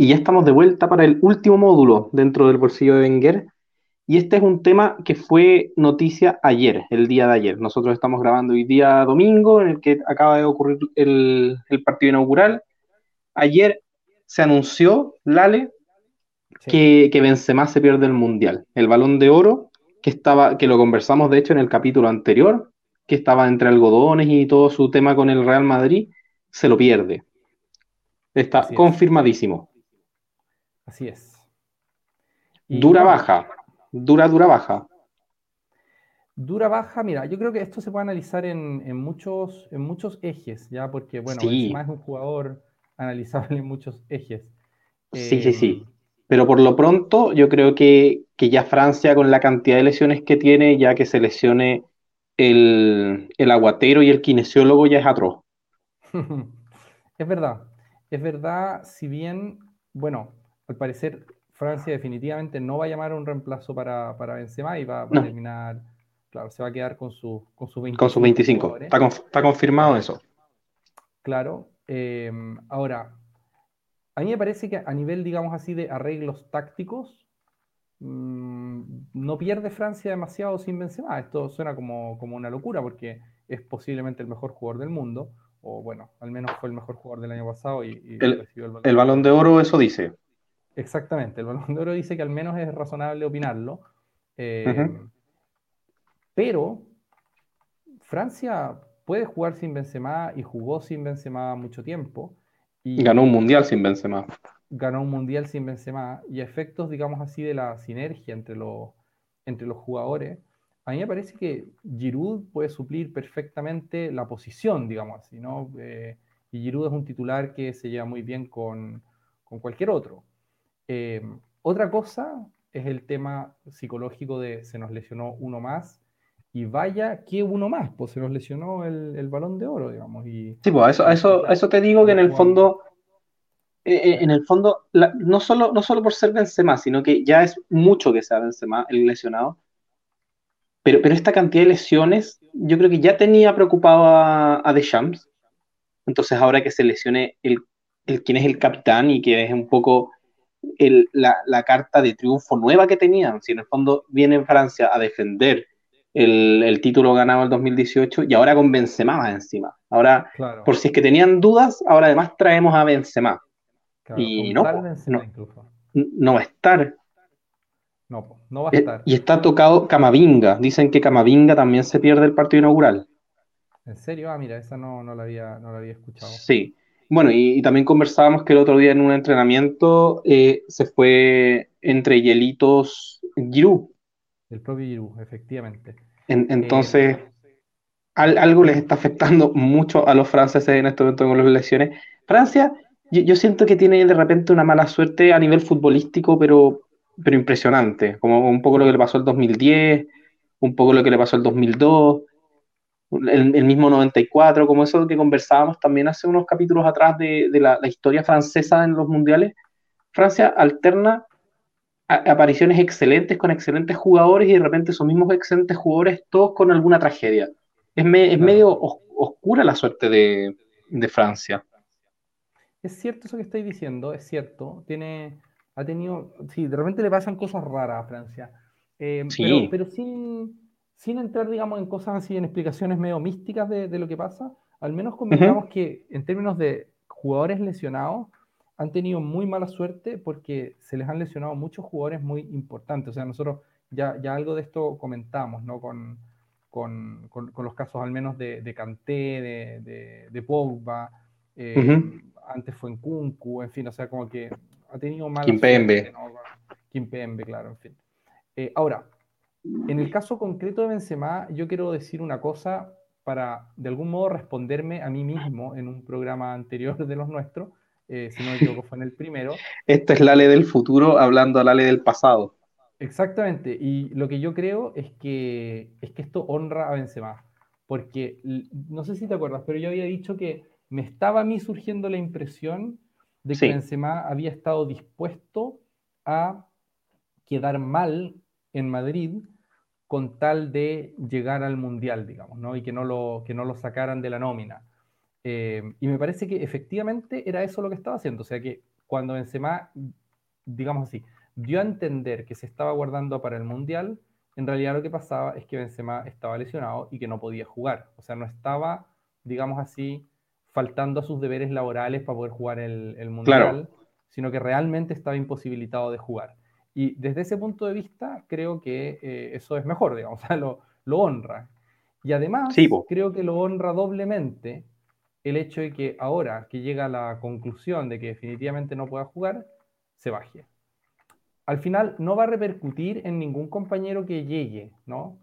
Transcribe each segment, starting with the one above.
y ya estamos de vuelta para el último módulo dentro del bolsillo de Wenger. Y este es un tema que fue noticia ayer, el día de ayer. Nosotros estamos grabando hoy día domingo, en el que acaba de ocurrir el, partido inaugural. Ayer se anunció, Lale, que, que Benzema se pierde el Mundial. El Balón de Oro, que, estaba, que lo conversamos de hecho en el capítulo anterior, que estaba entre algodones y todo su tema con el Real Madrid, se lo pierde. Está confirmadísimo. Así es. dura baja, dura, dura baja. Dura baja, mira, yo creo que esto se puede analizar en, muchos, en muchos ejes, ya, porque, bueno, es más un jugador analizable en muchos ejes. Sí, sí, sí. Em, Pero por lo pronto, yo creo que, ya Francia, con la cantidad de lesiones que tiene, ya que se lesione el, el aguatero y el kinesiólogo, ya es atroz. es verdad, es verdad, si bien, bueno, al parecer Francia definitivamente no va a llamar a un reemplazo para, para Benzema y va, a terminar, claro, se va a quedar con su, con su 25. Con su 25, está, confirmado eso. Claro, eh, ahora, a mí me parece que a nivel, digamos así, de arreglos tácticos, mm, no pierde Francia demasiado sin Benzema. Esto suena como, como una locura porque es posiblemente el mejor jugador del mundo, o bueno, al menos fue el mejor jugador del año pasado y, el, el balón de oro, eso dice. Exactamente, el Balón de Oro dice que al menos es razonable opinarlo. Eh, pero Francia puede jugar sin Benzema y jugó sin Benzema mucho tiempo. Y ganó un mundial sin Benzema. Ganó un mundial sin Benzema y efectos, digamos así, de la sinergia entre los, entre los jugadores. A mí me parece que Giroud puede suplir perfectamente la posición, digamos así, ¿no? Eh, y Giroud es un titular que se lleva muy bien con, con cualquier otro. Eh, otra cosa es el tema psicológico de se nos lesionó uno más y vaya que uno más, pues se nos lesionó el, balón de oro, digamos. Y, sí, pues eso, eso, eso te digo que en el fondo, eh, eh, en el fondo, no, solo, no solo por ser Benzema, sino que ya es mucho que sea Benzema el lesionado, pero, pero esta cantidad de lesiones, yo creo que ya tenía preocupado a, a Deschamps, entonces ahora que se lesione el, el quien es el capitán y que es un poco la, carta de triunfo nueva que tenían. Si en el fondo viene Francia a defender el, título ganado en 2018 y ahora con Benzema encima. Ahora, por si es que tenían dudas, ahora además traemos a Benzema. y no, no, va a estar. No, no va a estar. Y está tocado Camavinga. Dicen que Camavinga también se pierde el partido inaugural. ¿En serio? Ah, mira, esa no, no, la, había, no la había escuchado. Sí. Bueno, y, también conversábamos que el otro día en un entrenamiento eh, se fue entre hielitos Giroud. El propio Giroud, efectivamente. entonces, algo les está afectando mucho a los franceses en este momento con las lesiones. Francia, yo, siento que tiene de repente una mala suerte a nivel futbolístico, pero, pero impresionante. Como un poco lo que le pasó el 2010, un poco lo que le pasó el 2002 el, mismo 94, como eso que conversábamos también hace unos capítulos atrás de, la, historia francesa en los mundiales. Francia alterna apariciones excelentes con excelentes jugadores y de repente esos mismos excelentes jugadores todos con alguna tragedia. Es, medio oscura la suerte de, Francia. Es cierto eso que estáis diciendo, es cierto. Tiene, ha tenido, sí, de repente le pasan cosas raras a Francia. Eh, pero, pero sin, sin entrar, digamos, en cosas así, en explicaciones medio místicas de, lo que pasa, al menos convengamos que en términos de jugadores lesionados, han tenido muy mala suerte porque se les han lesionado muchos jugadores muy importantes. O sea, nosotros ya, ya algo de esto comentamos, ¿no? Con, con, con, los casos al menos de, de Kanté, de, de, Pogba, eh, antes fue en Kunku, en fin, o sea, como que ha tenido mala Kimpembe. suerte. ¿no? Kimpembe, claro, en fin. Eh, ahora, en el caso concreto de Benzema, yo quiero decir una cosa para de algún modo responderme a mí mismo en un programa anterior de los nuestros, eh, si no me equivoco fue en el primero. Esta es la ley del futuro hablando a la ley del pasado. Exactamente, y lo que yo creo es que, es que esto honra a Benzema, porque no sé si te acuerdas, pero yo había dicho que me estaba a mí surgiendo la impresión de que Benzema había estado dispuesto a quedar mal en Madrid con tal de llegar al Mundial, digamos, ¿no? y que no lo, que no lo sacaran de la nómina. Eh, y me parece que efectivamente era eso lo que estaba haciendo, o sea que cuando Benzema, digamos así, dio a entender que se estaba guardando para el Mundial, en realidad lo que pasaba es que Benzema estaba lesionado y que no podía jugar. O sea, no estaba, digamos así, faltando a sus deberes laborales para poder jugar el, Mundial, sino que realmente estaba imposibilitado de jugar. Y desde ese punto de vista, creo que eh, eso es mejor, digamos, o sea, lo, honra. Y además, creo que lo honra doblemente el hecho de que ahora que llega a la conclusión de que definitivamente no pueda jugar, se baje. Al final no va a repercutir en ningún compañero que llegue, ¿no?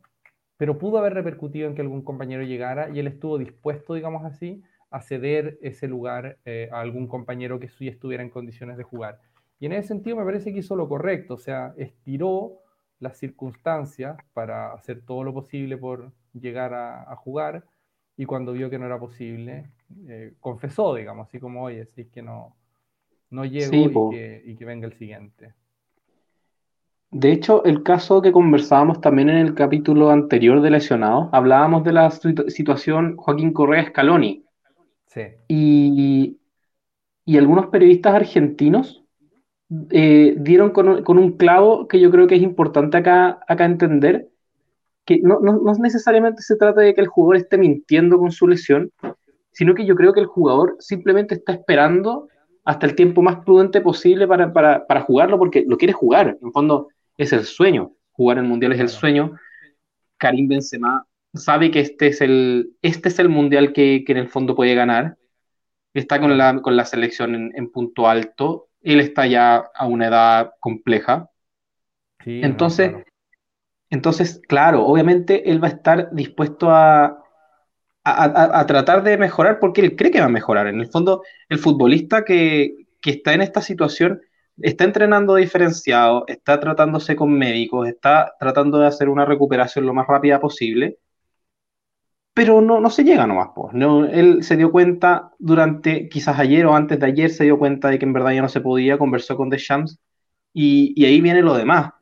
Pero pudo haber repercutido en que algún compañero llegara y él estuvo dispuesto, digamos así, a ceder ese lugar eh, a algún compañero que sí estuviera en condiciones de jugar. Y en ese sentido me parece que hizo lo correcto, o sea, estiró las circunstancias para hacer todo lo posible por llegar a, jugar y cuando vio que no era posible, eh, confesó, digamos, así como, oye, si es que no, no llego y, que, y que venga el siguiente. De hecho, el caso que conversábamos también en el capítulo anterior de lesionados, hablábamos de la situación Joaquín Correa Scaloni. Sí. Y, y algunos periodistas argentinos eh, dieron con, un clavo que yo creo que es importante acá, acá entender, que no, no, necesariamente se trata de que el jugador esté mintiendo con su lesión, sino que yo creo que el jugador simplemente está esperando hasta el tiempo más prudente posible para, para, para jugarlo porque lo quiere jugar. En fondo es el sueño, jugar en Mundial es el sueño. Karim Benzema sabe que este es el, este es el Mundial que, que en el fondo puede ganar. Está con la, con la selección en, en punto alto él está ya a una edad compleja. entonces, claro. entonces, claro, obviamente él va a estar dispuesto a, a, tratar de mejorar porque él cree que va a mejorar. En el fondo, el futbolista que, que está en esta situación está entrenando diferenciado, está tratándose con médicos, está tratando de hacer una recuperación lo más rápida posible pero no, no se llega nomás. Pues. No, él se dio cuenta durante, quizás ayer o antes de ayer, se dio cuenta de que en verdad ya no se podía, conversó con Deschamps y, y ahí viene lo demás.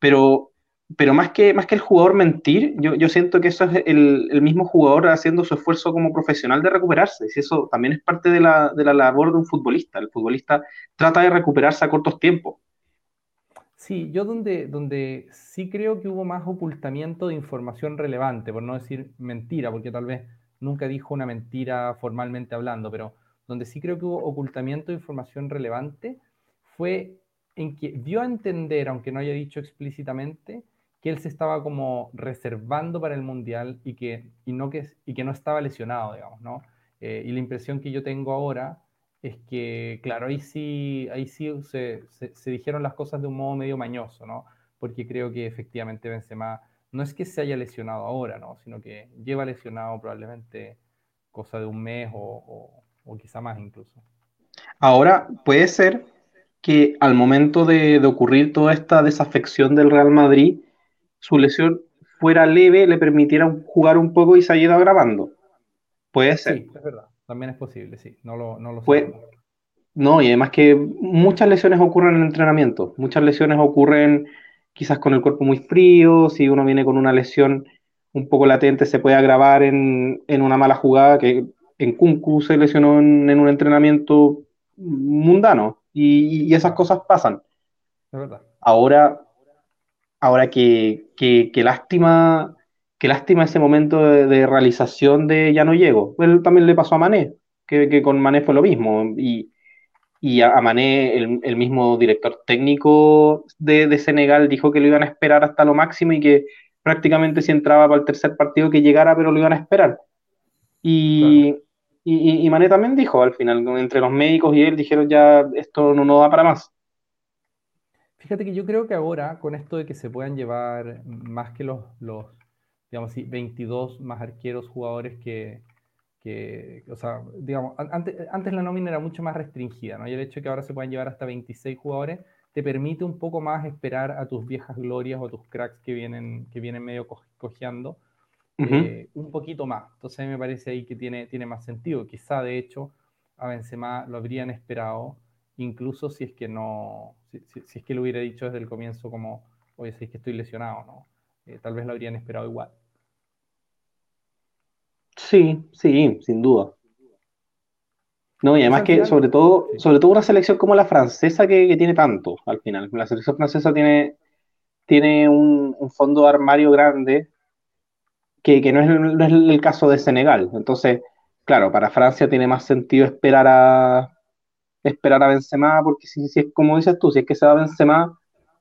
Pero, pero más, que, más que el jugador mentir, yo, yo siento que eso es el, el, mismo jugador haciendo su esfuerzo como profesional de recuperarse. Y eso también es parte de la, de la labor de un futbolista. El futbolista trata de recuperarse a cortos tiempos. Sí, yo donde, donde sí creo que hubo más ocultamiento de información relevante, por no decir mentira, porque tal vez nunca dijo una mentira formalmente hablando, pero donde sí creo que hubo ocultamiento de información relevante fue en que dio a entender, aunque no haya dicho explícitamente, que él se estaba como reservando para el Mundial y que, y no, que, y que no estaba lesionado, digamos, ¿no? Eh, y la impresión que yo tengo ahora es que, claro, ahí sí, ahí sí se, se, dijeron las cosas de un modo medio mañoso, ¿no? Porque creo que efectivamente Benzema no es que se haya lesionado ahora, ¿no? Sino que lleva lesionado probablemente cosa de un mes o, o, quizá más incluso. Ahora, puede ser que al momento de, de, ocurrir toda esta desafección del Real Madrid, su lesión fuera leve, le permitiera jugar un poco y se haya ido grabando. Puede ser. Sí, es verdad. También es posible, sí. No lo, no No, y además que muchas lesiones ocurren en el entrenamiento. Muchas lesiones ocurren quizás con el cuerpo muy frío. Si uno viene con una lesión un poco latente, se puede agravar en, una mala jugada. Que en Kunku se lesionó en, un entrenamiento mundano. Y, esas cosas pasan. Es verdad. Ahora, ahora que, que, que lástima qué lástima ese momento de, realización de ya no llego. Él también le pasó a Mané, que, con Mané fue lo mismo. Y, a, Mané, el, mismo director técnico de, Senegal, dijo que lo iban a esperar hasta lo máximo y que prácticamente si entraba para el tercer partido que llegara, pero lo iban a esperar. Y, y, Mané también dijo al final, entre los médicos y él dijeron ya esto no, no da para más. Fíjate que yo creo que ahora, con esto de que se puedan llevar más que los, los digamos así, 22 más arqueros jugadores que, que o sea, digamos, antes, antes, la nómina era mucho más restringida, ¿no? Y el hecho de que ahora se puedan llevar hasta 26 jugadores te permite un poco más esperar a tus viejas glorias o a tus cracks que vienen, que vienen medio cojeando eh, un poquito más. Entonces a mí me parece ahí que tiene, tiene más sentido. Quizá, de hecho, a Benzema lo habrían esperado, incluso si es que no, si, si, es que lo hubiera dicho desde el comienzo como, oye, si es que estoy lesionado, ¿no? Eh, tal vez lo habrían esperado igual. Sí, sí, sin duda. No, y además que sobre todo, sobre todo una selección como la francesa que, tiene tanto al final. La selección francesa tiene, tiene un, fondo de armario grande que, no, es, el caso de Senegal. Entonces, claro, para Francia tiene más sentido esperar a esperar a Benzema, porque si, si es como dices tú, si es que se va a Benzema,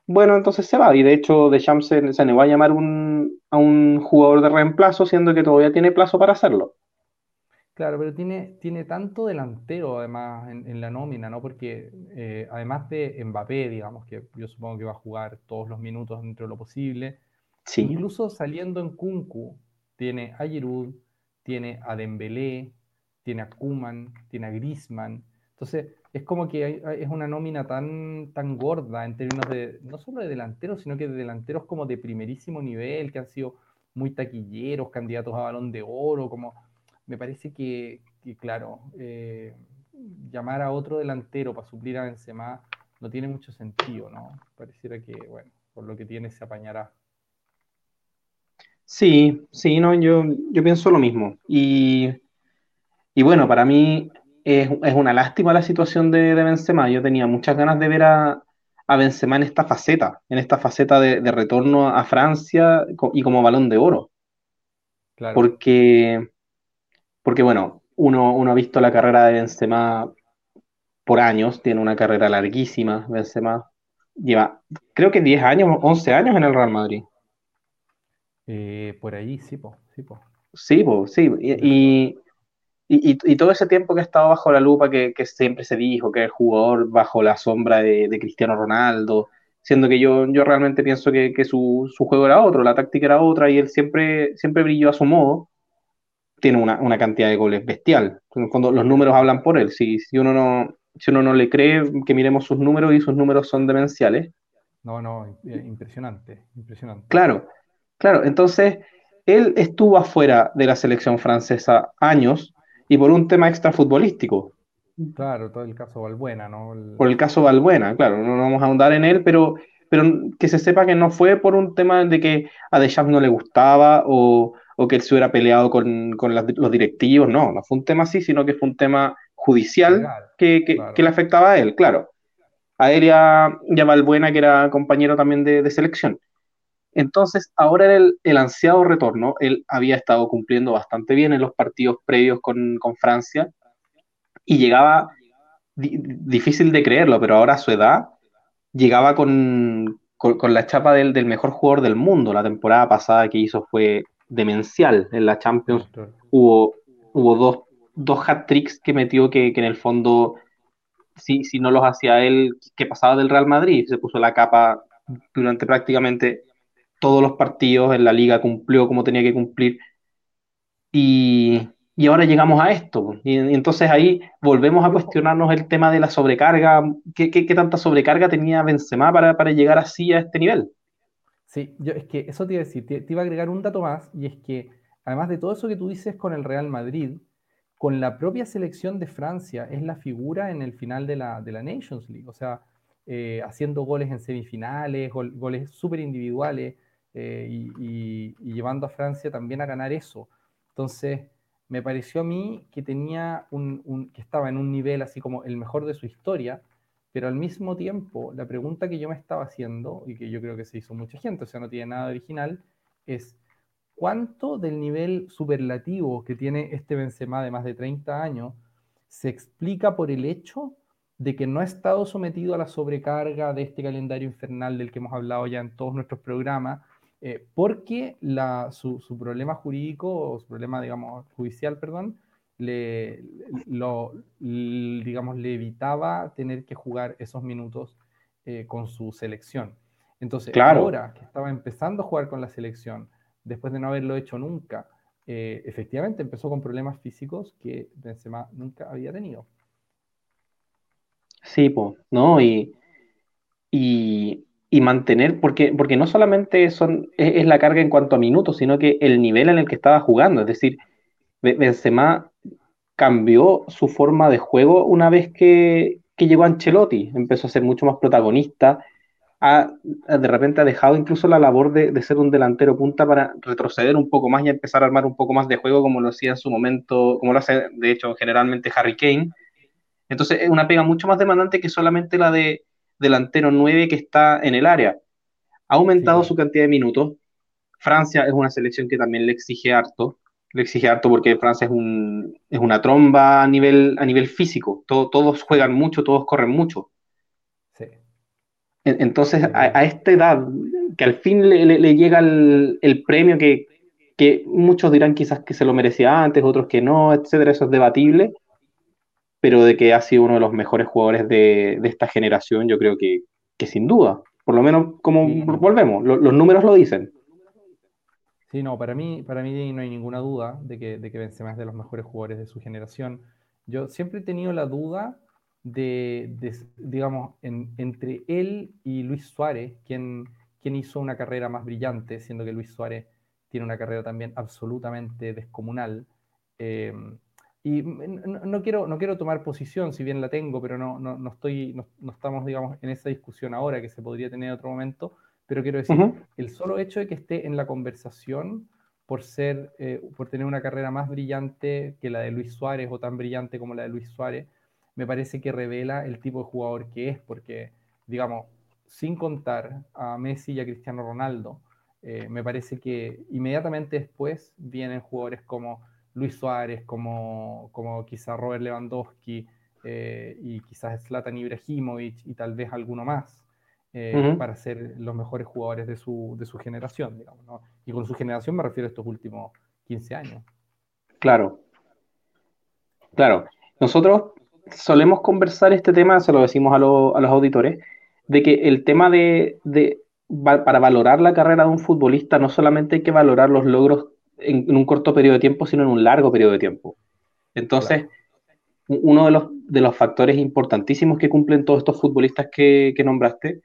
bueno, entonces se va. Y de hecho, Deschamps se, se negó a llamar a un jugador de reemplazo, siendo que todavía tiene plazo para hacerlo. Claro, pero tiene, tiene tanto delantero además en, la nómina, ¿no? Porque eh, además de Mbappé, digamos, que yo supongo que va a jugar todos los minutos dentro de lo posible, incluso saliendo en Kunku, tiene a Giroud, tiene a Dembélé, tiene a Kuman, tiene a Griezmann. Entonces, es como que es una nómina tan, tan gorda en términos de, no solo de delanteros, sino que de delanteros como de primerísimo nivel, que han sido muy taquilleros, candidatos a balón de oro, como me parece que, claro, eh, llamar a otro delantero para suplir a Benzema no tiene mucho sentido, ¿no? Pareciera que, bueno, por lo que tiene se apañará. Sí, sí, no, yo, yo pienso lo mismo. Y, bueno, para mí es, una lástima la situación de, de, Benzema. Yo tenía muchas ganas de ver a, a Benzema en esta faceta, en esta faceta de, retorno a Francia y como balón de oro. Claro. Porque porque bueno, uno, uno ha visto la carrera de Benzema por años, tiene una carrera larguísima, Benzema. Lleva, creo que 10 años, 11 años en el Real Madrid. Eh, por ahí, sí, po, sí, po. Sí, po, sí. Y, y, todo ese tiempo que ha estado bajo la lupa, que, siempre se dijo que el jugador bajo la sombra de, Cristiano Ronaldo, siendo que yo, yo realmente pienso que, su, su, juego era otro, la táctica era otra, y él siempre, siempre brilló a su modo tiene una, cantidad de goles bestial. Cuando los números hablan por él. Si, si, uno no, si uno no le cree, que miremos sus números y sus números son demenciales. No, no, eh, impresionante, impresionante. Claro, claro. Entonces, él estuvo afuera de la selección francesa años y por un tema extrafutbolístico. Claro, todo el caso Valbuena, ¿no? Por el caso Valbuena, claro, no vamos a ahondar en él, pero, pero que se sepa que no fue por un tema de que a Deschamps no le gustaba o, o que él se hubiera peleado con, los directivos, no, no fue un tema así, sino que fue un tema judicial que, le afectaba a él, claro. A él y a, Valbuena, que era compañero también de, selección. Entonces, ahora era el, ansiado retorno. Él había estado cumpliendo bastante bien en los partidos previos con, Francia y llegaba, difícil de creerlo, pero ahora a su edad, llegaba con, la chapa del, del, mejor jugador del mundo. La temporada pasada que hizo fue demencial en la Champions. Hubo, hubo dos, dos hat-tricks que metió que, en el fondo, si, si no los hacía él, que pasaba del Real Madrid, se puso la capa durante prácticamente todos los partidos en la liga, cumplió como tenía que cumplir. Y, ahora llegamos a esto. Y, entonces ahí volvemos a cuestionarnos el tema de la sobrecarga. ¿Qué, qué, tanta sobrecarga tenía Benzema para, para llegar así a este nivel? Sí, yo es que eso te iba a decir, te, iba a agregar un dato más, y es que además de todo eso que tú dices con el Real Madrid, con la propia selección de Francia es la figura en el final de la, de la Nations League, o sea, eh, haciendo goles en semifinales, goles súper individuales eh, y, llevando a Francia también a ganar eso. Entonces, me pareció a mí que tenía un, que estaba en un nivel así como el mejor de su historia, pero al mismo tiempo, la pregunta que yo me estaba haciendo, y que yo creo que se hizo mucha gente, o sea, no tiene nada original, es cuánto del nivel superlativo que tiene este Benzema de más de 30 años se explica por el hecho de que no ha estado sometido a la sobrecarga de este calendario infernal del que hemos hablado ya en todos nuestros programas, eh, porque la, su, su, problema jurídico, o su problema, digamos, judicial, perdón, le, lo, digamos, le evitaba tener que jugar esos minutos eh, con su selección. Entonces, ahora que estaba empezando a jugar con la selección, después de no haberlo hecho nunca, eh, efectivamente empezó con problemas físicos que Benzema nunca había tenido. Sí, pues, ¿no? Y, y, mantener, porque, porque no solamente son, es, la carga en cuanto a minutos, sino que el nivel en el que estaba jugando. Es decir, Benzema cambió su forma de juego una vez que, llegó Ancelotti, empezó a ser mucho más protagonista, de repente ha dejado incluso la labor de, ser un delantero punta para retroceder un poco más y empezar a armar un poco más de juego como lo hacía en su momento, como lo hace de hecho generalmente Harry Kane, Entonces es una pega mucho más demandante que solamente la de delantero 9 que está en el área. Ha aumentado su cantidad de minutos. Francia es una selección que también le exige harto. Le exige harto porque Francia es, un, es una tromba a nivel, a nivel físico. todos juegan mucho, todos corren mucho. Sí. Entonces, a, esta edad, que al fin le, llega el, premio que, que, muchos dirán quizás que se lo merecía antes, otros que no, etcétera, eso es debatible, pero de que ha sido uno de los mejores jugadores de, de esta generación, yo creo que, que, sin duda. Por lo menos, como volvemos, los números lo dicen. Sí, no, para mí, para mí no hay ninguna duda de que, de que Benzema es de los mejores jugadores de su generación. Yo siempre he tenido la duda de, digamos, entre él y Luis Suárez, quien, quien hizo una carrera más brillante, siendo que Luis Suárez tiene una carrera también absolutamente descomunal. Eh, y no, quiero, no quiero tomar posición, si bien la tengo, pero no, no, no estoy, no, estamos, digamos, en esa discusión ahora que se podría tener en otro momento. Pero quiero decir, el solo hecho de que esté en la conversación por ser, eh, por tener una carrera más brillante que la de Luis Suárez o tan brillante como la de Luis Suárez, me parece que revela el tipo de jugador que es, porque, digamos, sin contar a Messi y a Cristiano Ronaldo, eh, me parece que inmediatamente después vienen jugadores como Luis Suárez, como, como quizás Robert Lewandowski eh, y quizás Zlatan Ibrahimovic y tal vez alguno más. Eh, para ser los mejores jugadores de su, de su generación, digamos, ¿no? Y con su generación me refiero a estos últimos 15 años. Claro. Claro. Nosotros solemos conversar este tema, se lo decimos a, a los auditores, de que el tema de, de, para valorar la carrera de un futbolista no solamente hay que valorar los logros en, un corto periodo de tiempo, sino en un largo periodo de tiempo. Entonces, uno de los, de los factores importantísimos que cumplen todos estos futbolistas que, nombraste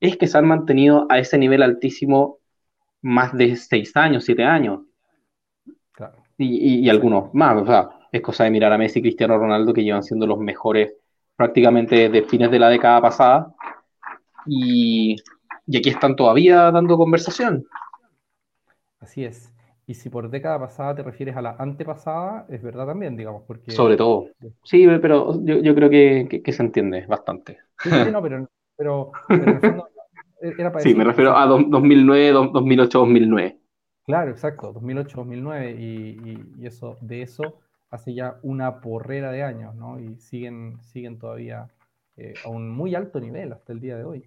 es que se han mantenido a ese nivel altísimo más de seis años, siete años. Y, algunos más. O sea, es cosa de mirar a Messi y Cristiano Ronaldo que llevan siendo los mejores prácticamente desde fines de la década pasada. Y, y aquí están todavía dando conversación. Así es. Y si por década pasada te refieres a la antepasada, es verdad también, digamos, porque... Sobre todo. Sí, pero yo, yo creo que, que, se entiende bastante. Sí, sí no, pero, pero, en el fondo era para Sí, me refiero a 2009, 2008, 2009. Claro, exacto, 2008, 2009, y, y, eso, de eso hace ya una porrera de años, ¿no? Y siguen, siguen todavía eh, a un muy alto nivel hasta el día de hoy.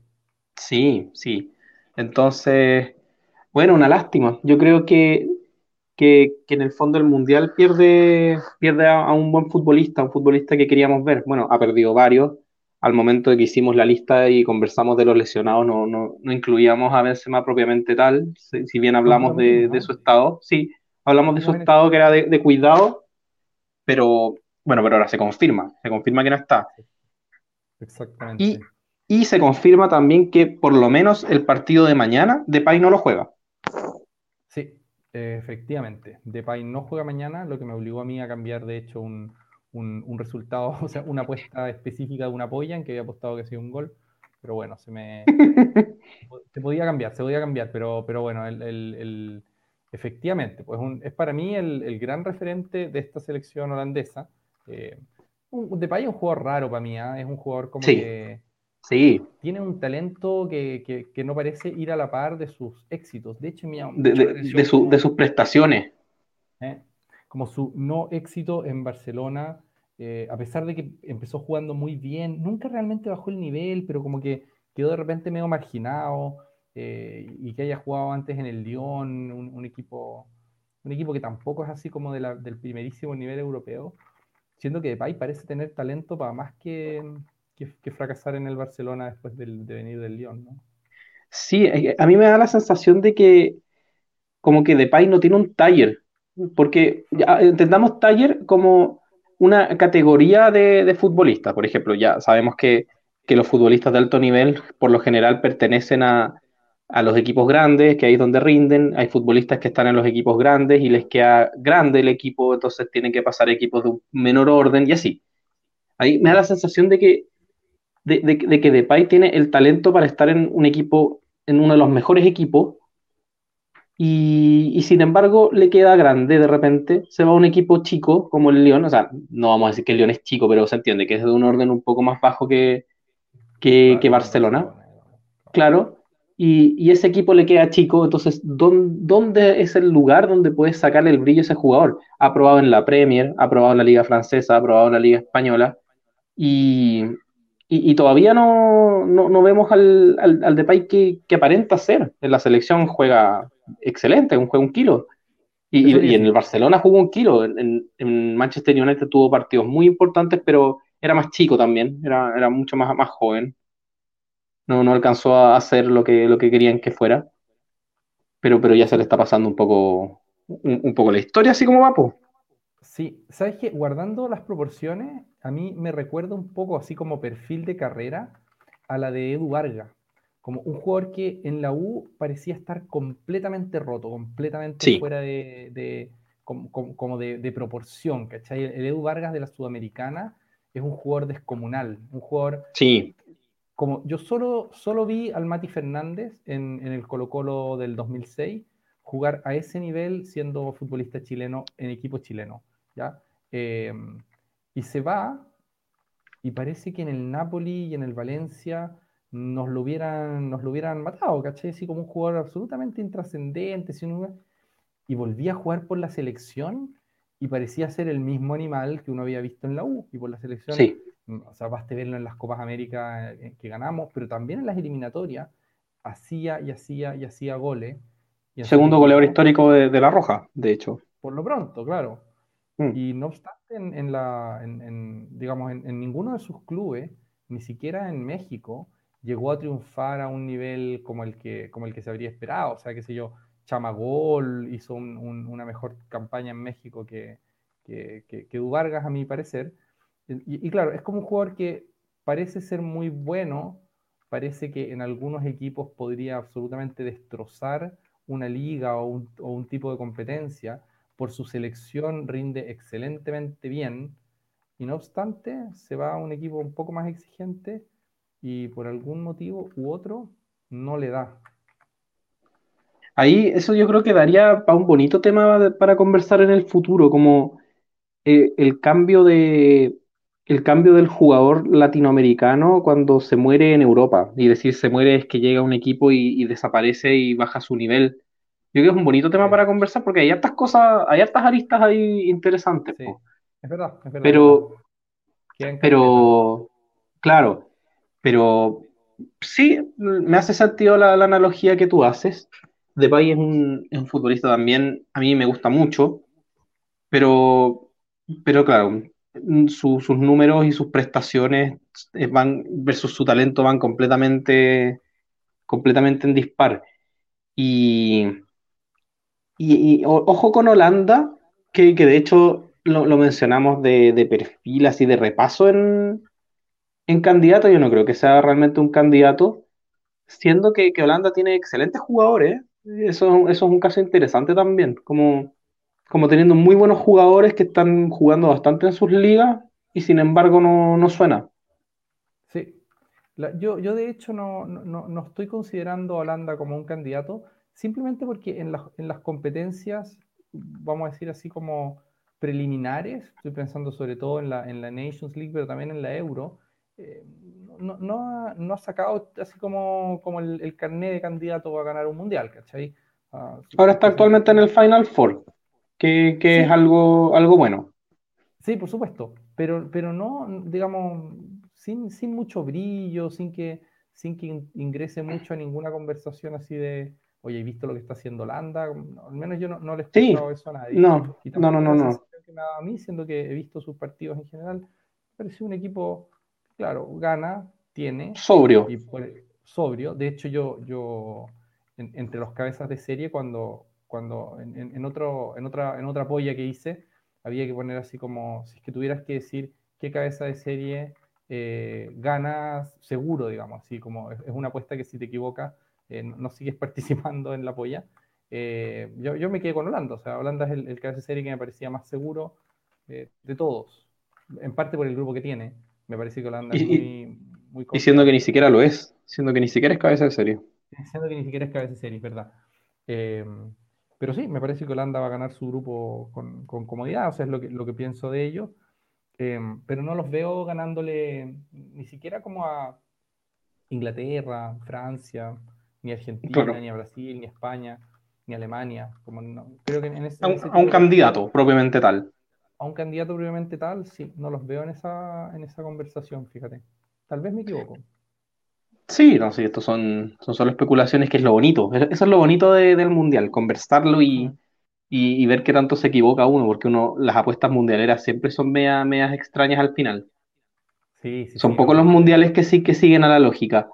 Sí, sí. Entonces, bueno, una lástima. Yo creo que que, en el fondo el Mundial pierde, pierde a, un buen futbolista, un futbolista que queríamos ver. Bueno, ha perdido varios. Al momento de que hicimos la lista y conversamos de los lesionados, no, no, no incluíamos a Benzema propiamente tal, si, bien hablamos de, de, su estado. Sí, hablamos de su estado que era de, de, cuidado, pero bueno, pero ahora se confirma, se confirma que no está. Exactamente. Y, y se confirma también que por lo menos el partido de mañana, Depay no lo juega. Efectivamente, Depay no juega mañana, lo que me obligó a mí a cambiar, de hecho, un, resultado, o sea, una apuesta específica de una polla en que había apostado que sea un gol, pero bueno, se me... se podía cambiar, se podía cambiar, pero, pero bueno, el, efectivamente, pues es para mí el, gran referente de esta selección holandesa. Eh, Depay es un jugador raro para mí, ¿ah? es un jugador como que Sí. Tiene un talento que, no parece ir a la par de sus éxitos. De hecho, de, de, sus prestaciones. ¿eh? Como su no éxito en Barcelona, eh, a pesar de que empezó jugando muy bien, nunca realmente bajó el nivel, pero como que quedó de repente medio marginado eh, y que haya jugado antes en el Lyon, un, equipo, un equipo que tampoco es así como del primerísimo nivel europeo, siendo que Depay parece tener talento para más que que, fracasar en el Barcelona después de venir del Lyon, ¿no? Sí, eh, a mí me da la sensación de que como que Depay no tiene un taller, porque ya, entendamos taller como una categoría de, de futbolista, por ejemplo, ya sabemos que, que, los futbolistas de alto nivel por lo general pertenecen a, a los equipos grandes, que ahí es donde rinden, hay futbolistas que están en los equipos grandes y les queda grande el equipo, entonces tienen que pasar equipos de un menor orden y así. Ahí me da la sensación de que de, que Depay tiene el talento para estar en un equipo, en uno de los mejores equipos, y, sin embargo le queda grande de repente, se va a un equipo chico como el León, o sea, no vamos a decir que el León es chico, pero se entiende que es de un orden un poco más bajo que, que, Barcelona, claro, y, ese equipo le queda chico, entonces, ¿dónde, es el lugar donde puedes sacarle el brillo a ese jugador? Ha probado en la Premier, ha probado en la Liga Francesa, ha probado en la Liga Española, y, todavía no, vemos al, al, Depay que, que, aparenta ser. En la selección juega excelente, un juega un kilo. Y, en el Barcelona jugó un kilo. En, Manchester United tuvo partidos muy importantes, pero era más chico también, era, era mucho más, más joven no, no alcanzó a hacer lo que, lo que querían que fuera, pero, pero ya se le está pasando un poco, un, poco la historia, así como va, Sí, sabes que guardando las proporciones, a mí me recuerda un poco así como perfil de carrera a la de Edu Vargas, como un jugador que en la U parecía estar completamente roto, completamente fuera de, como, de, proporción, ¿cachai? El Edu Vargas de la Sudamericana es un jugador descomunal, un jugador sí. como yo solo, solo vi al Mati Fernández en, el Colo Colo del 2006 jugar a ese nivel siendo futbolista chileno en equipo chileno, ¿ya? Em, y se va y parece que en el Napoli y en el Valencia nos lo hubieran, nos lo hubieran matado, ¿cachai? Así como un jugador absolutamente intrascendente, y volvía a jugar por la selección y parecía ser el mismo animal que uno había visto en la U y por la selección. Sí o sea, baste verlo en las Copas América eh, que ganamos, pero también en las eliminatorias, hacía y hacía y hacía goles. Segundo goleador histórico de, La Roja, de hecho. Por lo pronto, claro. Mm. Y no obstante, en, la, digamos, en, ninguno de sus clubes, ni siquiera en México, llegó a triunfar a un nivel como el que, como el que se habría esperado. O sea, qué sé yo, Chamagol hizo una mejor campaña en México que, que, que, que a mi parecer y, claro, es como un jugador que parece ser muy bueno, parece que en algunos equipos podría absolutamente destrozar una liga o un, tipo de competencia, por su selección rinde excelentemente bien, y no obstante se va a un equipo un poco más exigente y por algún motivo u otro no le da. Ahí eso yo creo que daría para un bonito tema para conversar en el futuro, como eh, el cambio de, el cambio del jugador latinoamericano cuando se muere en Europa. Y decir se muere es que llega un equipo y, desaparece y baja su nivel. Yo creo que es un bonito tema para conversar porque hay hartas cosas, hay hartas aristas ahí interesantes. Es verdad, es verdad. Pero, pero, claro, pero sí, me hace sentido la, analogía que tú haces. Depay es un, es un futbolista también, a mí me gusta mucho, pero, pero claro, sus números y sus prestaciones eh, van versus su talento van completamente, completamente en dispar. Y, y, ojo con Holanda, que, de hecho lo, mencionamos de, perfil, así de repaso en, en candidato. Yo no creo que sea realmente un candidato, siendo que, Holanda tiene excelentes jugadores. Eso, eso es un caso interesante también, como como teniendo muy buenos jugadores que están jugando bastante en sus ligas y sin embargo no, suena. Sí, yo, yo de hecho no, no, estoy considerando a Holanda como un candidato, simplemente porque en, en las competencias, vamos a decir así como preliminares, estoy pensando sobre todo en la, en la Nations League, pero también en la Euro, eh, no, no, ha, no, ha, sacado así como, como el, el, carnet de candidato a ganar un mundial, ¿cachai? Ah, Ahora está actualmente en el Final Four que, es algo, algo bueno. Sí, por supuesto, pero, pero no, digamos, sin, sin mucho brillo, sin que, sin que ingrese mucho a ninguna conversación así de, oye, ¿he visto lo que está haciendo Holanda? Al menos yo no, no le he escuchado eso a nadie. No, no, no, no. no. a mí, siendo que he visto sus partidos en general, parece un equipo, claro, gana, tiene. Sobrio. Y sobrio. De hecho, yo, yo entre los cabezas de serie, cuando, cuando en, otro, en, otra, en otra polla que hice, había que poner así como, si es que tuvieras que decir qué cabeza de serie eh, ganas seguro, digamos, así como es, una apuesta que si te equivocas eh, no sigues participando en la polla. Eh, yo, yo, me quedé con Holanda, o sea, Holanda es el, cabeza de serie que me parecía más seguro de todos, en parte por el grupo que tiene. Me parece que Holanda es muy, muy Y siendo que ni siquiera lo es, siendo que ni siquiera es cabeza de serie. Siendo que ni siquiera es cabeza de serie, es verdad. Pero sí, me parece que Holanda va a ganar su grupo con, comodidad, o sea, es lo que, lo que pienso de ellos. Em, pero no los veo ganándole ni siquiera como a Inglaterra, Francia, ni Argentina, ni a Brasil, ni a España, ni a Alemania. Como creo que en ese, a un, candidato propiamente tal. A un candidato propiamente tal, sí, no los veo en esa, en esa conversación, fíjate. Tal vez me equivoco. Sí, no, sí, esto son, son solo especulaciones, que es lo bonito. Eso es lo bonito del mundial, conversarlo y, y, ver qué tanto se equivoca uno, porque uno, las apuestas mundialeras siempre son medias, extrañas al final. Sí, sí, son pocos los mundiales que sí que siguen a la lógica.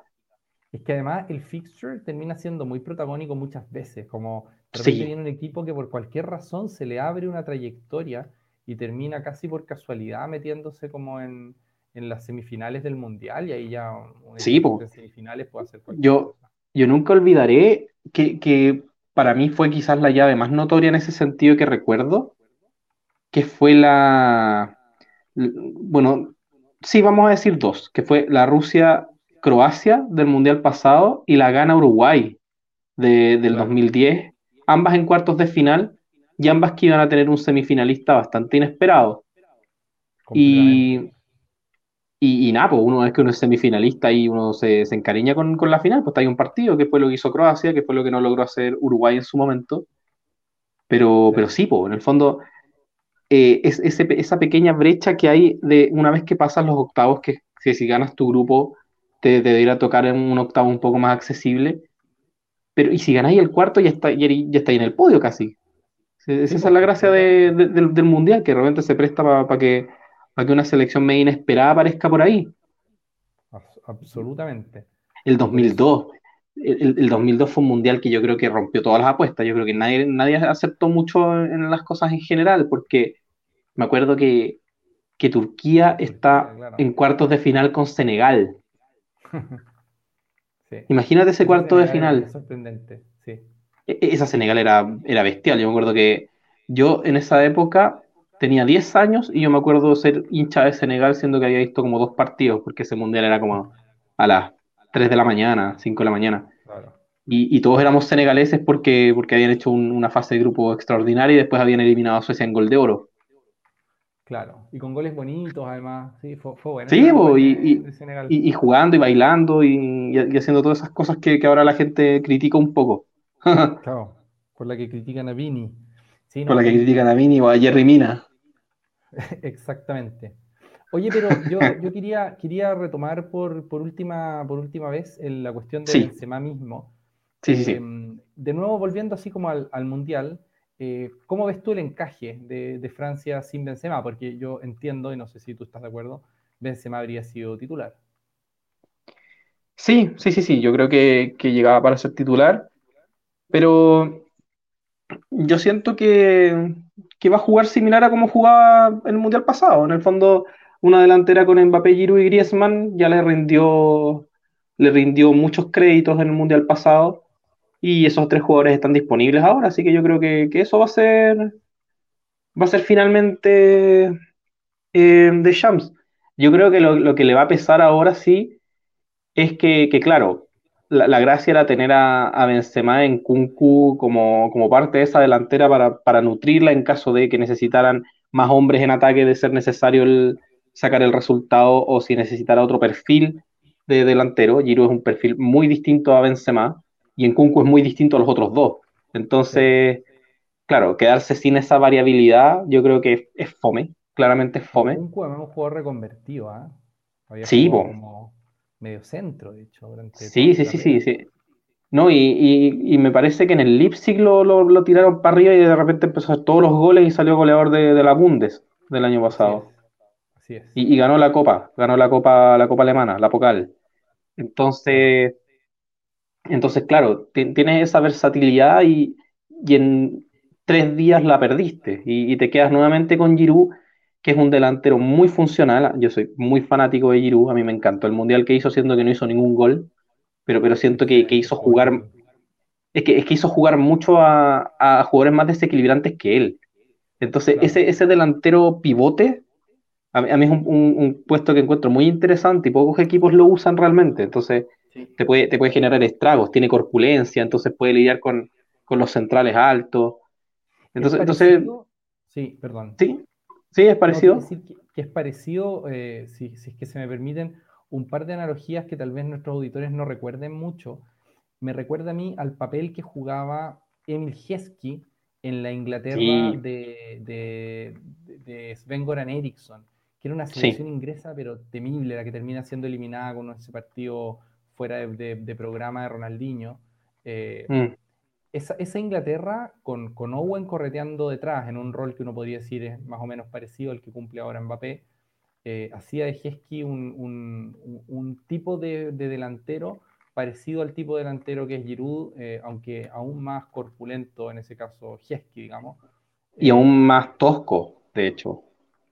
Es que además el fixture termina siendo muy protagónico muchas veces, como de viene un equipo que por cualquier razón se le abre una trayectoria y termina casi por casualidad metiéndose como en, en las semifinales del mundial y ahí ya sí, en semifinales puede hacer yo, yo nunca olvidaré que, que para mí fue quizás la llave más notoria en ese sentido que recuerdo, que fue la, bueno, sí, vamos a decir dos, que fue la Rusia-Croacia del Mundial pasado y la gana Uruguay de, del 2010, ambas en cuartos de final y ambas que iban a tener un semifinalista bastante inesperado. Y, y, nada, pues uno vez que uno es semifinalista y uno se, encariña con, la final, pues hay un partido que fue lo que hizo Croacia, que fue lo que no logró hacer Uruguay en su momento. Pero sí, pero sí pues, en el fondo, eh, es, esa pequeña brecha que hay de una vez que pasas los octavos, que, si ganas tu grupo, te, te debería tocar en un octavo un poco más accesible. Pero, y si ganáis el cuarto, ya está, ya, está ahí en el podio casi. Esa es la pues, gracia del, mundial, que realmente se presta para que para que una selección media inesperada aparezca por ahí. Absolutamente. El 2002. El, el, 2002 fue un mundial que yo creo que rompió todas las apuestas. Yo creo que nadie, nadie aceptó mucho en las cosas en general, porque me acuerdo que, Turquía está en cuartos de final con Senegal. Imagínate ese cuarto de final. sorprendente, sí. E, esa Senegal era, era bestial. Yo me acuerdo que yo en esa época tenía 10 años y yo me acuerdo ser hincha de Senegal siendo que había visto como dos partidos, porque ese mundial era como a las 3 de la mañana, 5 de la mañana. Y, todos éramos senegaleses porque, porque habían hecho una fase de grupo extraordinaria y después habían eliminado a Suecia en gol de oro. Claro, y con goles bonitos además, sí, fue, bueno. Sí, y, jugando y bailando y, haciendo todas esas cosas que, ahora la gente critica un poco. claro, por la que critican a Vini. Por la que critican a Vini o a Jerry Mina. Exactamente. Oye, pero yo, quería, quería retomar por, última, por última vez la cuestión de Benzema mismo. Sí, sí, sí. Em, de nuevo, volviendo así como al, Mundial, eh, ¿cómo ves tú el encaje de, Francia sin Benzema? Porque yo entiendo, y no sé si tú estás de acuerdo, Benzema habría sido titular. Sí, sí, sí, sí, yo creo que, que llegaba para ser titular, pero yo siento que, que va a jugar similar a como jugaba el Mundial pasado. En el fondo, una delantera con Mbappé, Giroud y Griezmann ya le rindió, le rindió muchos créditos en el Mundial pasado y esos tres jugadores están disponibles ahora, así que yo creo que, eso va a ser va a ser finalmente eh, de Shams. Yo creo que lo, que le va a pesar ahora sí es que, que claro, la, gracia era tener a, a, Benzema en Kunku como, como parte de esa delantera para, nutrirla en caso de que necesitaran más hombres en ataque de ser necesario el, sacar el resultado o si necesitara otro perfil de delantero. Giroud es un perfil muy distinto a Benzema y en Kunku es muy distinto a los otros dos. Entonces, claro, quedarse sin esa variabilidad yo creo que es, fome, claramente es fome. Kunku es un jugador reconvertido, ¿ah? Sí, medio centro, de hecho. sí, sí, sí, sí, sí. No, y, me parece que en el Leipzig lo, lo, tiraron para arriba y de repente empezó a hacer todos los goles y salió goleador de, la Bundes del año pasado. Así es. Y, ganó la Copa, ganó la Copa, la Copa Alemana, la Pokal. Entonces, entonces claro, tienes esa versatilidad y, en tres días la perdiste y, y, te quedas nuevamente con Giroud que es un delantero muy funcional. Yo soy muy fanático de Giroud, a mí me encantó el mundial que hizo, siendo que no hizo ningún gol, pero, pero siento que, hizo jugar. Es que, es que hizo jugar mucho a, jugadores más desequilibrantes que él. Entonces, ese, ese delantero pivote, a mí, es un, puesto que encuentro muy interesante y pocos equipos lo usan realmente. Entonces, te, puede, te puede generar estragos, tiene corpulencia, entonces puede lidiar con, con los centrales altos. Entonces, entonces sí, perdón. Sí, sí, es parecido. que, es parecido, eh, si, si es que se me permiten, un par de analogías que tal vez nuestros auditores no recuerden mucho. Me recuerda a mí al papel que jugaba Emil Heskey en la Inglaterra de, de, de, Sven Goran Eriksson, que era una selección inglesa, pero temible, la que termina siendo eliminada con ese partido fuera de, programa de Ronaldinho. Eh, mm. Esa, esa, Inglaterra con, con, Owen correteando detrás, en un rol que uno podría decir es más o menos parecido al que cumple ahora Mbappé, eh, hacía de Hesky un, tipo de, delantero parecido al tipo de delantero que es Giroud, eh, aunque aún más corpulento en ese caso Hesky, digamos. Y aún eh, más tosco, de hecho.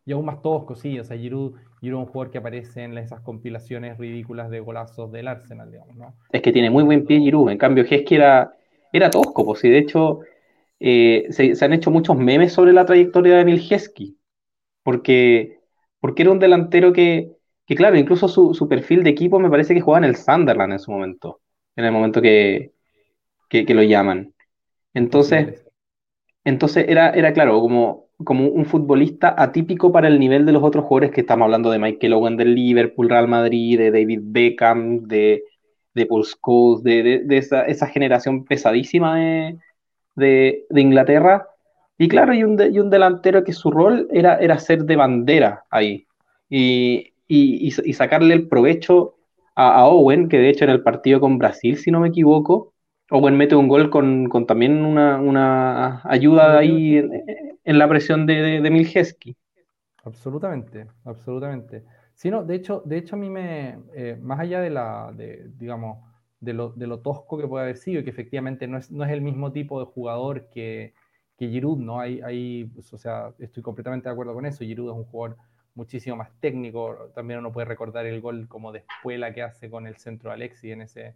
Y aún más tosco, sí. O sea, Giroud, Giroud es un jugador que aparece en esas compilaciones ridículas de golazos del Arsenal, digamos, ¿no? Es que tiene muy buen pie Giroud. En cambio, Hesky era, era tosco, pues, y de hecho se, se, han hecho muchos memes sobre la trayectoria de Emil. Porque porque era un delantero que, claro, incluso su, perfil de equipo me parece que jugaba en el Sunderland en su momento, en el momento que, lo llaman. Entonces, entonces era, era claro, como, como un futbolista atípico para el nivel de los otros jugadores que estamos hablando de Michael Owen del Liverpool, Real Madrid, de David Beckham, de, de Paul Scholes, de, esa, generación pesadísima de, de Inglaterra y claro, y un, y un delantero que su rol era, era ser de bandera ahí y, y, y sacarle el provecho a, Owen, que de hecho en el partido con Brasil, si no me equivoco, Owen mete un gol con, con también una, una ayuda ahí en, la presión de, de, de Miljeski. Absolutamente, absolutamente. Sí, no, de hecho, de hecho a mí me, eh, más allá de la, de, digamos, de lo, de lo, tosco que puede haber sido y que efectivamente no es, no es el mismo tipo de jugador que, que Giroud, ¿no? Hay, hay, pues, o sea, estoy completamente de acuerdo con eso. Giroud es un jugador muchísimo más técnico. También uno puede recordar el gol como de espuela que hace con el centro de Alexi en ese,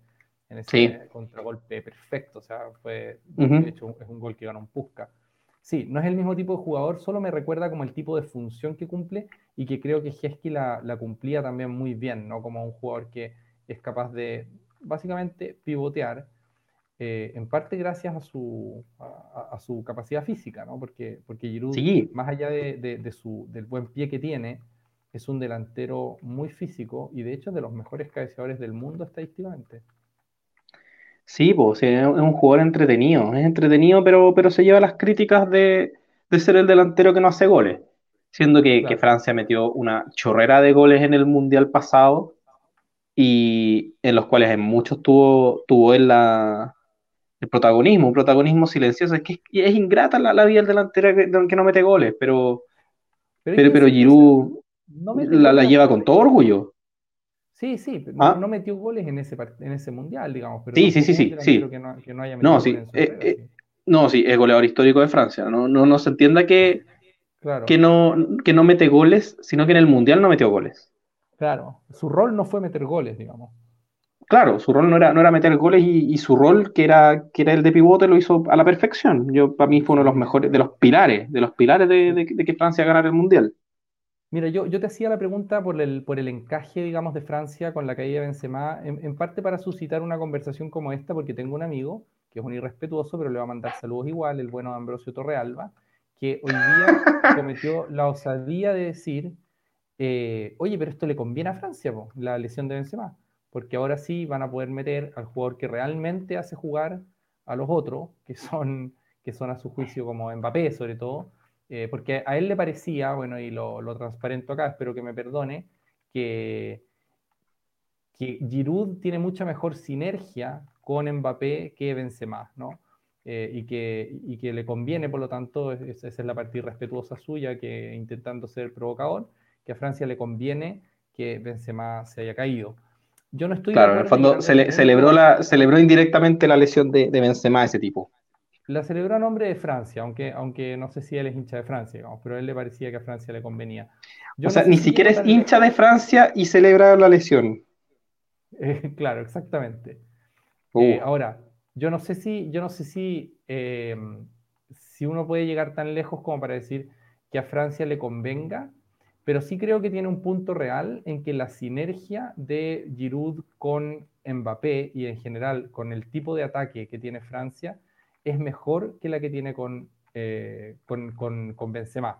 en ese contragolpe perfecto. O sea, fue, de hecho, es un gol que gana un Pusca. Sí, no es el mismo tipo de jugador, solo me recuerda como el tipo de función que cumple y que creo que Hesky la, la cumplía también muy bien, ¿no? Como un jugador que es capaz de, básicamente, pivotear eh, en parte gracias a su, a, su capacidad física, ¿no? Porque, porque Giroud, más allá de, de, su, del buen pie que tiene, es un delantero muy físico y de hecho de los mejores cabeceadores del mundo estadísticamente. Sí, pues es un jugador entretenido, es entretenido, pero, pero se lleva las críticas de, de ser el delantero que no hace goles, siendo que, que, Francia metió una chorrera de goles en el Mundial pasado y en los cuales en muchos tuvo, tuvo en la, el protagonismo, un protagonismo silencioso. Es que es, ingrata la, vida del delantero que, no mete goles, pero, pero, pero, Giroud la, lleva con todo orgullo. Sí, sí, ¿Ah? no, metió goles en ese, en ese mundial, digamos. Pero sí, sí, sí, sí. sí. no, sí, eh, eh, no, sí, es goleador histórico de Francia. No, no, no se entienda que, que, no, que no mete goles, sino que en el mundial no metió goles. Claro, su rol no fue meter goles, digamos claro, su rol no era, no era meter goles y, su rol, que era, que era el de pivote, lo hizo a la perfección. Yo, para mí fue uno de los mejores, de los pilares, de los pilares de, que Francia ganara el Mundial. Mira, yo, yo te hacía la pregunta por el, por el encaje, digamos, de Francia con la caída de Benzema, en, parte para suscitar una conversación como esta, porque tengo un amigo que es un irrespetuoso, pero le va a mandar saludos igual, el bueno Ambrosio Torrealba, que hoy día cometió la osadía de decir, eh, oye, pero esto le conviene a Francia, la lesión de Benzema porque ahora sí van a poder meter al jugador que realmente hace jugar a los otros, que son, que son a su juicio como Mbappé sobre todo, eh, porque a él le parecía, bueno, y lo, lo, transparento acá, espero que me perdone, que, que Giroud tiene mucha mejor sinergia con Mbappé que Benzema, ¿no? Eh, y, que, y que le conviene, por lo tanto, esa es la parte irrespetuosa suya, que intentando ser provocador, que a Francia le conviene que Benzema se haya caído. Yo no estoy. Claro, en el fondo se celebró, la, celebró indirectamente la lesión de, de Benzema de ese tipo. La celebró a nombre de Francia, aunque, aunque no sé si él es hincha de Francia, pero a él le parecía que a Francia le convenía. o sea, ni siquiera es hincha de Francia y celebra la lesión. Eh, claro, exactamente. Uh. Eh, ahora, yo no sé si, yo no sé si, eh, si uno puede llegar tan lejos como para decir que a Francia le convenga pero sí creo que tiene un punto real en que la sinergia de Giroud con Mbappé y en general con el tipo de ataque que tiene Francia es mejor que la que tiene con, eh, con, con, Benzema.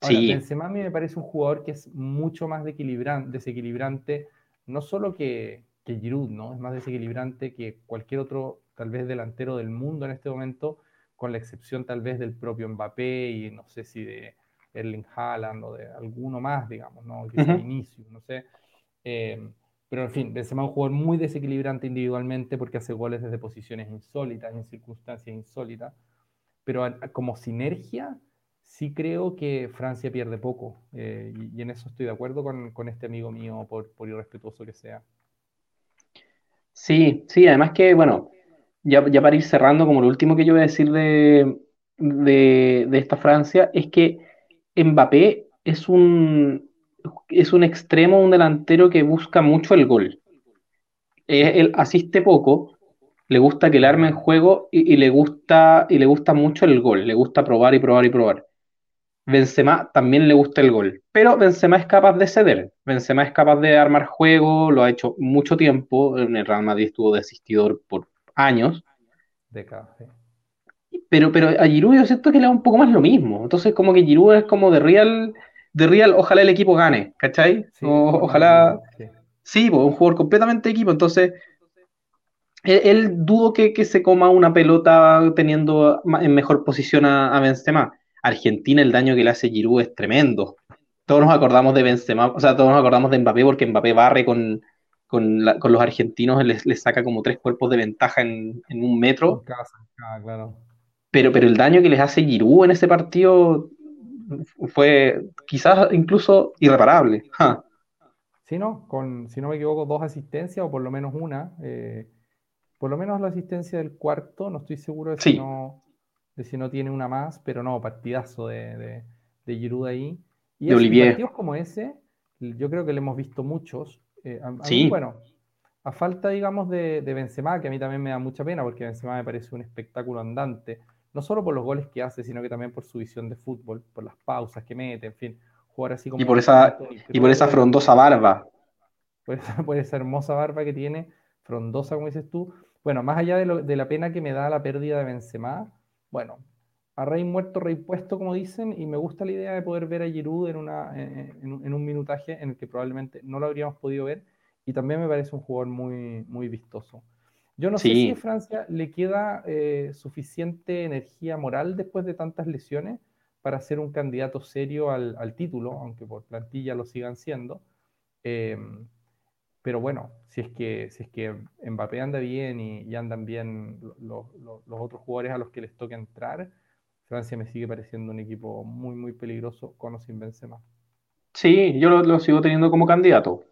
Ahora, Benzema a mí me parece un jugador que es mucho más desequilibrante, no solo que, que Giroud, ¿no? Es más desequilibrante que cualquier otro, tal vez, delantero del mundo en este momento, con la excepción tal vez del propio Mbappé y no sé si de Erling Haaland o de alguno más, digamos, ¿no? Que sea inicio, no sé. Eh, pero en fin, Benzema es un jugador muy desequilibrante individualmente porque hace goles desde posiciones insólitas, en circunstancias insólitas. Pero como sinergia, sí creo que Francia pierde poco. Eh, y, en eso estoy de acuerdo con, con este amigo mío, por, por, irrespetuoso que sea. Sí, sí, además que, bueno, ya, ya para ir cerrando, como lo último que yo voy a decir de, de, de esta Francia, es que Mbappé es un, es un extremo, un delantero que busca mucho el gol. él asiste poco, le gusta que le arme el juego y, le gusta, y le gusta mucho el gol, le gusta probar y probar y probar. Benzema también le gusta el gol, pero Benzema es capaz de ceder, Benzema es capaz de armar juego, lo ha hecho mucho tiempo, en el Real Madrid estuvo de asistidor por años. Pero, pero a Giroud yo siento que le da un poco más lo mismo, entonces como que Giroud es como de real de Real, ojalá el equipo gane, ¿cachai? ojalá. Sí, pues, un jugador completamente equipo. Entonces, él, dudo que, se coma una pelota teniendo en mejor posición a, Benzema. Argentina, el daño que le hace Giroud es tremendo. Todos nos acordamos de Benzema, o sea, todos nos acordamos de Mbappé porque Mbappé barre con, con, los argentinos, les, saca como tres cuerpos de ventaja en, un metro. Ah, pero, pero el daño que les hace Giroud en ese partido fue quizás incluso irreparable. Sí, ¿no? Con, si no me equivoco, dos asistencias o por lo menos una. Eh, por lo menos la asistencia del cuarto, no estoy seguro de si, no, de si no tiene una más, pero no, partidazo de, de, de Giroud ahí. Y de partidos como ese, yo creo que le hemos visto muchos. Eh, sí. bueno, a falta, digamos, de, de Benzema, que a mí también me da mucha pena, porque Benzema me parece un espectáculo andante no solo por los goles que hace, sino que también por su visión de fútbol, por las pausas que mete, en fin, jugar así como... Y por esa, y por esa frondosa barba. Por esa, hermosa barba que tiene, frondosa, como dices tú. Bueno, más allá de, la pena que me da la pérdida de Benzema, bueno, a rey muerto, rey puesto, como dicen, y me gusta la idea de poder ver a Giroud en, una, en, un minutaje en el que probablemente no lo habríamos podido ver, y también me parece un jugador muy, muy vistoso. Yo no sé si a Francia le queda eh, suficiente energía moral después de tantas lesiones para ser un candidato serio al, título, aunque por plantilla lo sigan siendo. Em, pero bueno, si es que, si es que Mbappé anda bien y, andan bien los otros jugadores a los que les toca entrar, Francia me sigue pareciendo un equipo muy, muy peligroso con o sin Benzema. Sí, yo lo, sigo teniendo como candidato.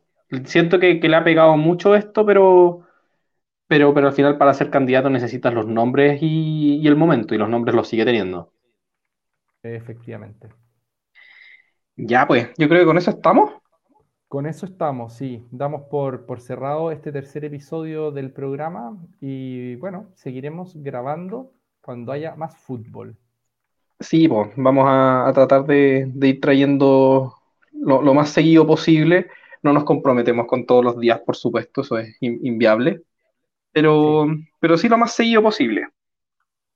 Siento que, que le ha pegado mucho esto, pero pero, pero al final para ser candidato necesitas los nombres y, el momento, y los nombres los sigue teniendo. Efectivamente. Ya, pues, yo creo que con eso estamos. Con eso estamos, sí. Damos por, por cerrado este tercer episodio del programa y bueno, seguiremos grabando cuando haya más fútbol. Sí, pues, vamos a, tratar de, ir trayendo lo, lo, más seguido posible. No nos comprometemos con todos los días, por supuesto, eso es inviable pero sí. pero sí lo más seguido posible.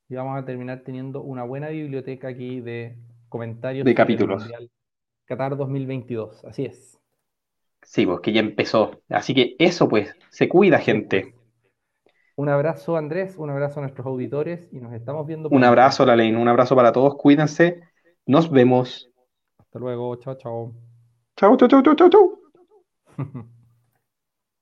Y vamos a terminar teniendo una buena biblioteca aquí de comentarios. De capítulos. Qatar 2022, así es. Sí, pues que ya empezó. Así que eso pues, se cuida gente. Un abrazo Andrés, un abrazo a nuestros auditores y nos estamos viendo. Un abrazo, la ley, un abrazo para todos, cuídense, nos vemos. Hasta luego, chao, chao. Chao, chao, chao, chao, chao.